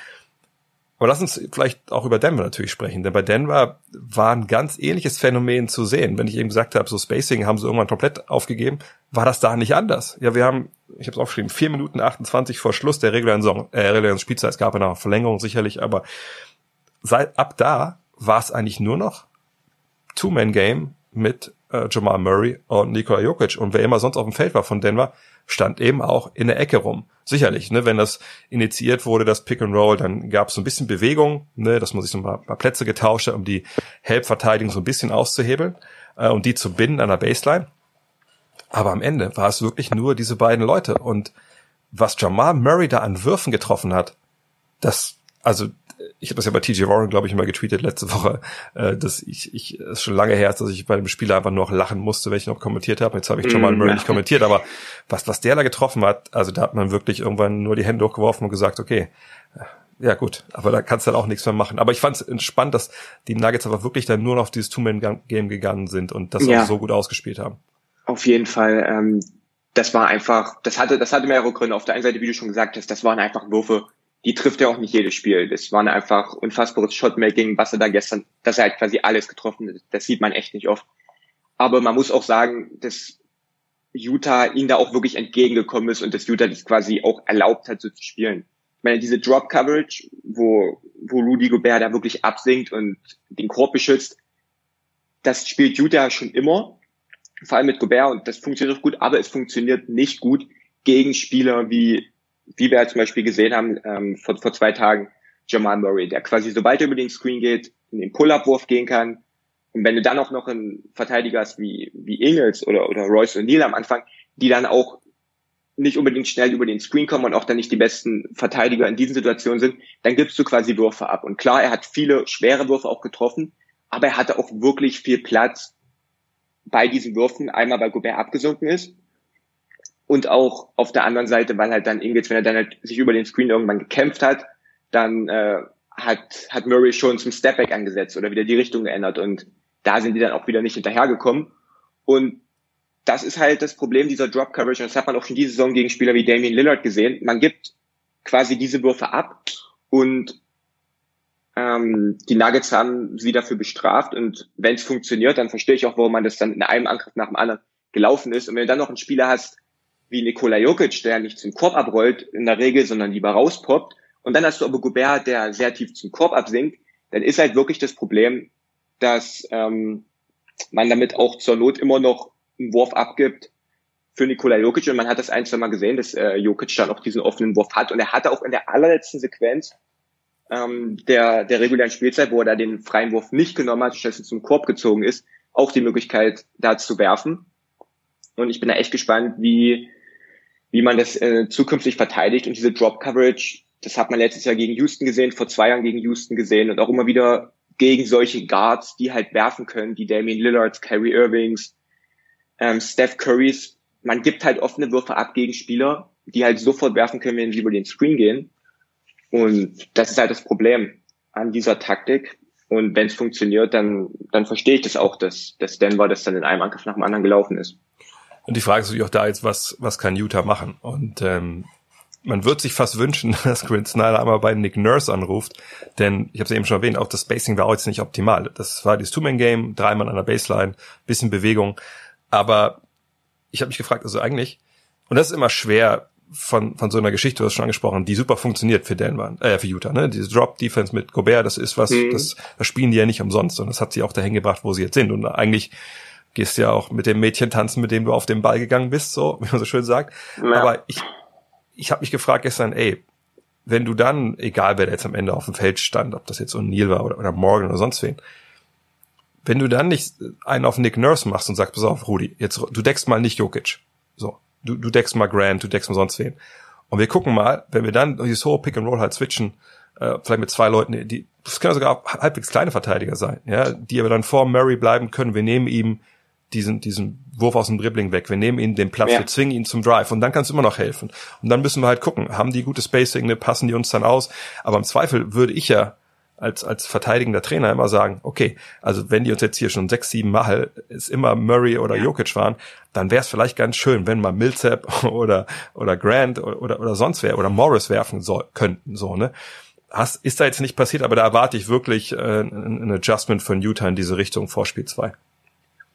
Aber lass uns vielleicht auch über Denver natürlich sprechen, denn bei Denver war ein ganz ähnliches Phänomen zu sehen. Wenn ich eben gesagt habe, so Spacing haben sie irgendwann komplett aufgegeben, war das da nicht anders. Ja, wir haben, ich habe es aufgeschrieben, vier Minuten 28 vor Schluss der regulären, Saison, äh, regulären Spielzeit. Es gab noch Verlängerung sicherlich, aber seit ab da war es eigentlich nur noch Two-Man-Game mit äh, Jamal Murray und Nikola Jokic. Und wer immer sonst auf dem Feld war von Denver, stand eben auch in der Ecke rum. Sicherlich, ne, wenn das initiiert wurde, das Pick and Roll, dann gab es so ein bisschen Bewegung, ne, dass man sich so ein paar, paar Plätze getauscht hat, um die Help-Verteidigung so ein bisschen auszuhebeln äh, und die zu binden an der Baseline. Aber am Ende war es wirklich nur diese beiden Leute. Und was Jamal Murray da an Würfen getroffen hat, das, also ich habe das ja bei TJ Warren, glaube ich, mal getweetet letzte Woche, äh, dass ich, ich es ist schon lange her, ist, dass ich bei dem Spieler einfach nur noch lachen musste, wenn ich noch kommentiert habe. Jetzt habe ich Jamal Mm, Murray nicht kommentiert, aber was, was der da getroffen hat, also da hat man wirklich irgendwann nur die Hände hochgeworfen und gesagt, okay, ja gut, aber da kannst du dann auch nichts mehr machen. Aber ich fand es entspannt, dass die Nuggets aber wirklich dann nur noch auf dieses Two-Man-Game gegangen sind und das Ja. auch so gut ausgespielt haben. Auf jeden Fall. Ähm, das war einfach, das hatte, das hatte mehrere Gründe. Auf der einen Seite, wie du schon gesagt hast, das waren einfach Würfe, die trifft ja auch nicht jedes Spiel. Das waren einfach unfassbares Shotmaking, was er da gestern, dass er halt quasi alles getroffen hat. Das sieht man echt nicht oft. Aber man muss auch sagen, dass Utah ihn da auch wirklich entgegengekommen ist und dass Utah das quasi auch erlaubt hat, so zu spielen. Ich meine, diese Drop Coverage, wo, wo Rudy Gobert da wirklich absinkt und den Korb beschützt, das spielt Utah schon immer vor allem mit Gobert und das funktioniert auch gut, aber es funktioniert nicht gut gegen Spieler wie, wie wir zum Beispiel gesehen haben ähm, vor, vor zwei Tagen, Jamal Murray, der quasi sobald er über den Screen geht, in den Pull-Up-Wurf gehen kann. Und wenn du dann auch noch einen Verteidiger hast wie, wie Ingles oder, oder Royce O'Neal am Anfang, die dann auch nicht unbedingt schnell über den Screen kommen und auch dann nicht die besten Verteidiger in diesen Situationen sind, dann gibst du quasi Würfe ab. Und klar, er hat viele schwere Würfe auch getroffen, aber er hatte auch wirklich viel Platz bei diesen Würfen, einmal weil Gobert abgesunken ist und auch auf der anderen Seite, weil halt dann Ingels, wenn er dann halt sich über den Screen irgendwann gekämpft hat, dann äh, hat, hat Murray schon zum Stepback angesetzt oder wieder die Richtung geändert und da sind die dann auch wieder nicht hinterhergekommen. Und das ist halt das Problem dieser Drop Coverage und das hat man auch schon diese Saison gegen Spieler wie Damian Lillard gesehen. Man gibt quasi diese Würfe ab und ähm, die Nuggets haben sie dafür bestraft und wenn es funktioniert, dann verstehe ich auch, warum man das dann in einem Angriff nach dem anderen gelaufen ist. Und wenn du dann noch einen Spieler hast wie Nikola Jokic, der nicht zum Korb abrollt in der Regel, sondern lieber rauspoppt, und dann hast du aber Gobert, der sehr tief zum Korb absinkt, dann ist halt wirklich das Problem, dass ähm, man damit auch zur Not immer noch einen Wurf abgibt für Nikola Jokic. Und man hat das ein, zwei Mal gesehen, dass äh, Jokic dann auch diesen offenen Wurf hat. Und er hatte auch in der allerletzten Sequenz ähm, der, der regulären Spielzeit, wo er da den freien Wurf nicht genommen hat, stattdessen zum Korb gezogen ist, auch die Möglichkeit da zu werfen. Und ich bin da echt gespannt, wie, wie man das äh, zukünftig verteidigt und diese Drop Coverage, das hat man letztes Jahr gegen Houston gesehen, vor zwei Jahren gegen Houston gesehen und auch immer wieder gegen solche Guards, die halt werfen können, die Damien Lillards, Kyrie Irvings, ähm, Steph Currys. Man gibt halt offene Würfe ab gegen Spieler, die halt sofort werfen können, wenn sie über den Screen gehen. Und das ist halt das Problem an dieser Taktik. Und wenn es funktioniert, dann, dann verstehe ich das auch, dass, dass Denver das dann in einem Angriff nach dem anderen gelaufen ist. Und die Frage ist natürlich auch da jetzt, was, was kann Utah machen? Und ähm, man wird sich fast wünschen, [laughs] dass Grant Snyder einmal bei Nick Nurse anruft, denn ich habe es eben schon erwähnt, auch das Spacing war jetzt nicht optimal. Das war dieses Two-Man-Game, dreimal an der Baseline, bisschen Bewegung, aber ich habe mich gefragt, also eigentlich, und das ist immer schwer von, von so einer Geschichte, du hast schon angesprochen, die super funktioniert für Denver, äh, für Utah, ne? Diese Drop-Defense mit Gobert, das ist was, mhm. das, das spielen die ja nicht umsonst und das hat sie auch dahin gebracht, wo sie jetzt sind und eigentlich gehst ja auch mit dem Mädchen tanzen, mit dem du auf den Ball gegangen bist, so, [laughs] wie man so schön sagt. Ja. Aber ich, ich habe mich gefragt gestern, ey, wenn du dann, egal wer da jetzt am Ende auf dem Feld stand, ob das jetzt O'Neill war oder, oder Morgan oder sonst wen, wenn du dann nicht einen auf Nick Nurse machst und sagst, pass auf, Rudi, jetzt, du deckst mal nicht Jokic. So. Du, du deckst mal Grant, du deckst mal sonst wen. Und wir gucken mal, wenn wir dann dieses hohe Pick and Roll halt switchen, äh, vielleicht mit zwei Leuten, die, das können sogar halbwegs kleine Verteidiger sein, ja, die aber dann vor Murray bleiben können. Wir nehmen ihm diesen, diesen Wurf aus dem Dribbling weg. Wir nehmen ihn den Platz, ja. wir zwingen ihn zum Drive und dann kannst du immer noch helfen. Und dann müssen wir halt gucken, haben die gute Spacing, ne, passen die uns dann aus. Aber im Zweifel würde ich ja als, als verteidigender Trainer immer sagen, okay, also wenn die uns jetzt hier schon sechs, sieben Mal es immer Murray oder ja. Jokic waren, dann wäre es vielleicht ganz schön, wenn mal Millsap [laughs] oder, oder Grant oder, oder, oder sonst wer oder Morris werfen soll, könnten, so, ne? Hast, ist da jetzt nicht passiert, aber da erwarte ich wirklich äh, ein, ein Adjustment von Utah in diese Richtung vor Spiel 2.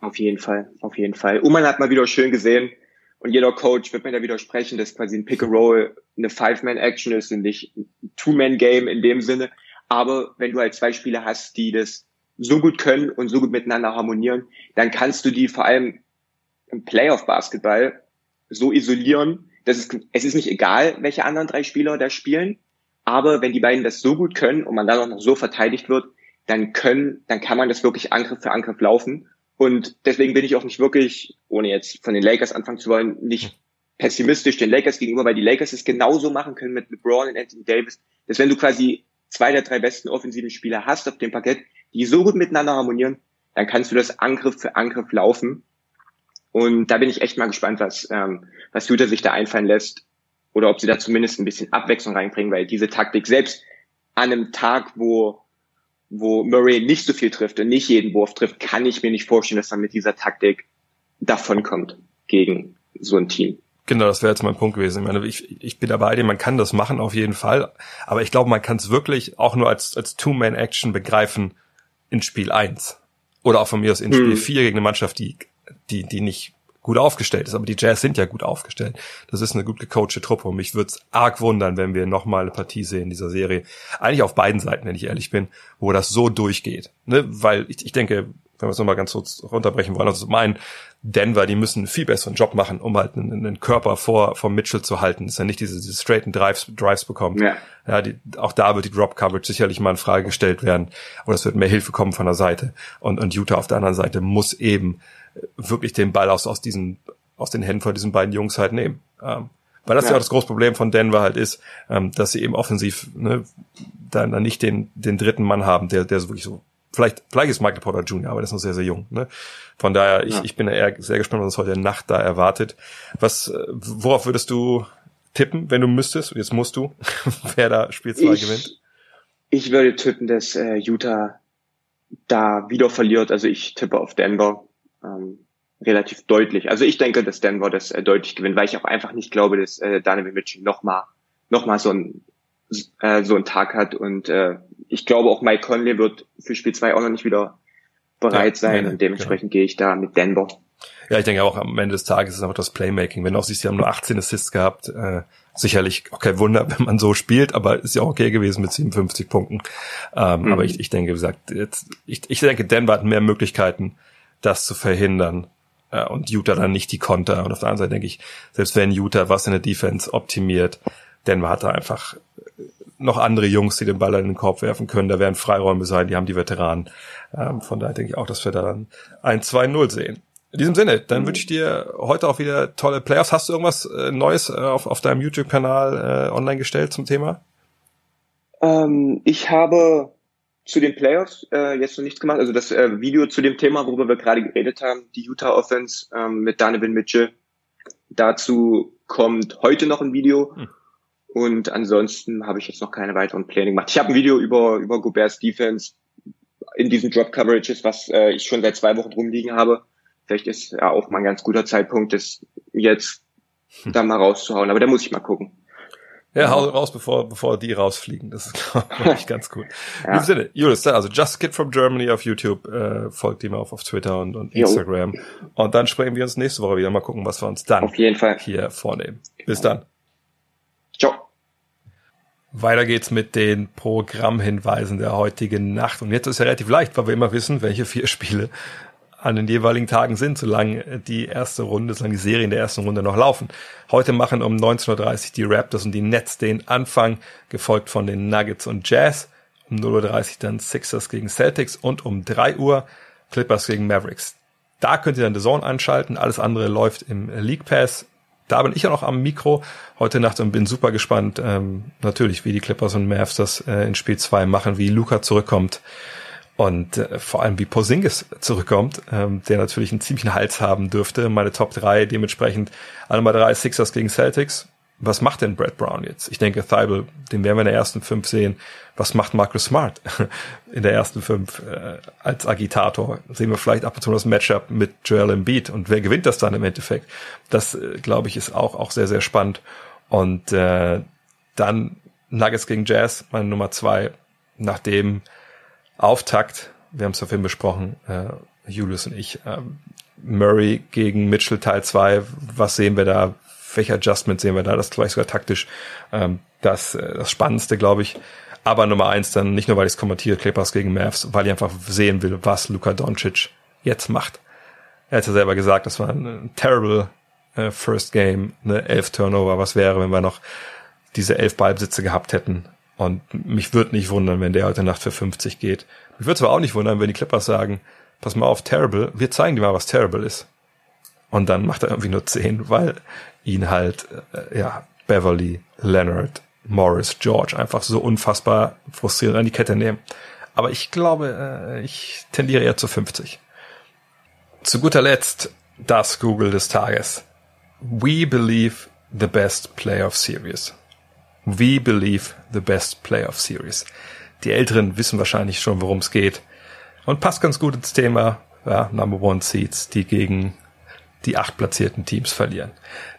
Auf jeden Fall, auf jeden Fall. Und man hat mal wieder schön gesehen, und jeder Coach wird mir da widersprechen, dass quasi ein Pick-and-Roll eine Five-Man-Action ist und nicht ein Two-Man-Game in dem Sinne. Aber wenn du halt zwei Spieler hast, die das so gut können und so gut miteinander harmonieren, dann kannst du die vor allem im Playoff-Basketball so isolieren, dass es, es ist nicht egal, welche anderen drei Spieler da spielen. Aber wenn die beiden das so gut können und man dann auch noch so verteidigt wird, dann können, dann kann man das wirklich Angriff für Angriff laufen. Und deswegen bin ich auch nicht wirklich, ohne jetzt von den Lakers anfangen zu wollen, nicht pessimistisch den Lakers gegenüber, weil die Lakers es genauso machen können mit LeBron und Anthony Davis, dass wenn du quasi zwei der drei besten offensiven Spieler hast auf dem Parkett, die so gut miteinander harmonieren, dann kannst du das Angriff für Angriff laufen. Und da bin ich echt mal gespannt, was, ähm, was Utah sich da einfallen lässt. Oder ob sie da zumindest ein bisschen Abwechslung reinbringen, weil diese Taktik selbst an einem Tag, wo wo Murray nicht so viel trifft und nicht jeden Wurf trifft, kann ich mir nicht vorstellen, dass er mit dieser Taktik davonkommt gegen so ein Team. Genau, das wäre jetzt mein Punkt gewesen. Ich meine, ich, ich bin dabei, man kann das machen auf jeden Fall, aber ich glaube, man kann es wirklich auch nur als, als Two-Man-Action begreifen in Spiel 1. Oder auch von mir aus in Spiel hm. 4 gegen eine Mannschaft, die, die, die nicht gut aufgestellt ist. Aber die Jazz sind ja gut aufgestellt. Das ist eine gut gecoachte Truppe und mich würde es arg wundern, wenn wir nochmal eine Partie sehen in dieser Serie. Eigentlich auf beiden Seiten, wenn ich ehrlich bin, wo das so durchgeht. Ne? Weil ich, ich denke, wenn wir es nochmal ganz kurz runterbrechen wollen, also mein Denver, die müssen einen viel besseren Job machen, um halt einen, einen Körper vor vom Mitchell zu halten, dass er nicht diese, diese straighten Drives, Drives bekommt. Ja. Ja, die, auch da wird die Drop Coverage sicherlich mal in Frage gestellt werden oder es wird mehr Hilfe kommen von der Seite. Und, und Utah auf der anderen Seite muss eben wirklich den Ball aus, aus diesen, aus den Händen von diesen beiden Jungs halt nehmen. Ähm, weil das ja. ja auch das große Problem von Denver halt ist, ähm, dass sie eben offensiv ne, dann, dann nicht den, den dritten Mann haben, der, der so wirklich so, vielleicht, vielleicht ist Michael Porter Jr., aber der ist noch sehr, sehr jung. Ne? Von daher, ich, ja. ich bin eher sehr gespannt, was uns heute Nacht da erwartet. Was, äh, worauf würdest du tippen, wenn du müsstest? Jetzt musst du, [laughs] wer da Spiel 2 gewinnt. Ich würde tippen, dass äh, Utah da wieder verliert. Also ich tippe auf Denver ähm, relativ deutlich. Also ich denke, dass Denver das äh, deutlich gewinnt, weil ich auch einfach nicht glaube, dass äh, Donovan Mitchell nochmal noch mal so ein äh, so einen Tag hat und äh, ich glaube auch Mike Conley wird für Spiel 2 auch noch nicht wieder bereit ja, sein nee, und dementsprechend genau. gehe ich da mit Denver. Ja, ich denke auch am Ende des Tages ist einfach das Playmaking. Wenn du auch siehst, sie haben nur 18 Assists gehabt, äh, sicherlich auch kein Wunder, [laughs] wenn man so spielt, aber ist ja auch okay gewesen mit 57 Punkten. Ähm, mhm. Aber ich, ich denke, wie gesagt, jetzt, ich, ich denke, Denver hat mehr Möglichkeiten, das zu verhindern. Äh, und Utah dann nicht die Konter. Und auf der anderen Seite denke ich, selbst wenn Utah was in der Defense optimiert, Denver hat da einfach noch andere Jungs, die den Ball in den Korb werfen können. Da werden Freiräume sein, die haben die Veteranen. Ähm, von daher denke ich auch, dass wir da dann ein 2-0 sehen. In diesem Sinne, dann wünsche ich dir heute auch wieder tolle Playoffs. Hast du irgendwas äh, Neues äh, auf, auf deinem YouTube-Kanal äh, online gestellt zum Thema? Ähm, ich habe zu den Playoffs äh, jetzt noch nichts gemacht. Also das äh, Video zu dem Thema, worüber wir gerade geredet haben, die Utah Offense ähm, mit Donovan Mitchell. Dazu kommt heute noch ein Video. Hm. Und ansonsten habe ich jetzt noch keine weiteren Pläne gemacht. Ich habe ein Video über, über Gobert's Defense in diesen Drop Coverages, was äh, ich schon seit zwei Wochen rumliegen habe. Vielleicht ist ja auch mal ein ganz guter Zeitpunkt, das jetzt hm. da mal rauszuhauen. Aber da muss ich mal gucken. Ja, hau raus, bevor, bevor die rausfliegen. Das ist, glaube ich, [laughs] ganz gut. ja. In diesem Sinne, Julius, also Just Kid from Germany auf YouTube, äh, folgt ihm auf, auf Twitter und, und Instagram. Jo. Und dann sprechen wir uns nächste Woche wieder. Mal gucken, was wir uns dann auf jeden Fall. hier vornehmen. Bis dann. Ciao. Weiter geht's mit den Programmhinweisen der heutigen Nacht. Und jetzt ist ja relativ leicht, weil wir immer wissen, welche vier Spiele an den jeweiligen Tagen sind, solange die erste Runde, solange die Serien der ersten Runde noch laufen. Heute machen um 19.30 Uhr die Raptors und die Nets den Anfang, gefolgt von den Nuggets und Jazz. Um 0.30 Uhr dann Sixers gegen Celtics und um 3 Uhr Clippers gegen Mavericks. Da könnt ihr dann The Zone anschalten. Alles andere läuft im League Pass. Da bin ich ja noch am Mikro heute Nacht und bin super gespannt, ähm, natürlich, wie die Clippers und Mavs das äh, in Spiel 2 machen, wie Luca zurückkommt und äh, vor allem wie Porzingis zurückkommt, ähm, der natürlich einen ziemlichen Hals haben dürfte. Meine Top 3 dementsprechend alle mal drei Sixers gegen Celtics. Was macht denn Brad Brown jetzt? Ich denke, Thibault, den werden wir in der ersten fünf sehen. Was macht Marcus Smart [laughs] in der ersten fünf äh, als Agitator? Sehen wir vielleicht ab und zu das Matchup mit Joel Embiid und wer gewinnt das dann im Endeffekt? Das, äh, glaube ich, ist auch, auch sehr, sehr spannend. Und äh, dann Nuggets gegen Jazz, meine Nummer zwei, nachdem Auftakt, wir haben es ja vorhin besprochen, äh, Julius und ich, äh, Murray gegen Mitchell Teil 2, was sehen wir da? Welche Adjustment sehen wir da? Das vielleicht sogar taktisch ähm, das, äh, das Spannendste, glaube ich. Aber Nummer eins dann, nicht nur, weil ich es kommentiere, Clippers gegen Mavs, weil ich einfach sehen will, was Luka Doncic jetzt macht. Er hat ja selber gesagt, das war ein terrible äh, First Game, ne, elf Turnover. Was wäre, wenn wir noch diese elf Ballbesitze gehabt hätten und mich würde nicht wundern, wenn der heute Nacht für 50 geht. Mich würde zwar auch nicht wundern, wenn die Clippers sagen, pass mal auf, Terrible, wir zeigen dir mal, was Terrible ist. Und dann macht er irgendwie nur 10, weil ihn halt, äh, ja, Beverly, Leonard, Morris, George einfach so unfassbar frustrierend an die Kette nehmen. Aber ich glaube, äh, ich tendiere eher zu 50. Zu guter Letzt das Google des Tages. We believe the best playoff series. We Believe the Best Playoff Series. Die Älteren wissen wahrscheinlich schon, worum es geht. Und passt ganz gut ins Thema, ja, Number One Seeds, die gegen die acht platzierten Teams verlieren.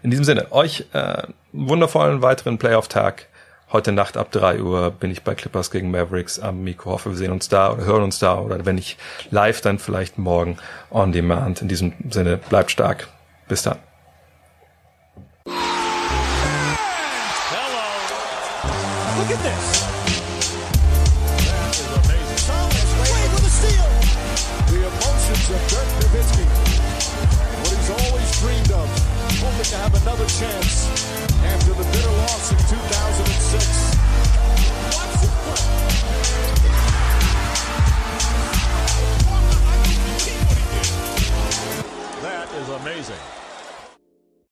In diesem Sinne, euch äh, wundervollen weiteren Playoff-Tag. Heute Nacht ab drei Uhr bin ich bei Clippers gegen Mavericks am Mikro. Hoffe, wir sehen uns da oder hören uns da oder wenn nicht live, dann vielleicht morgen on demand. In diesem Sinne, bleibt stark. Bis dann.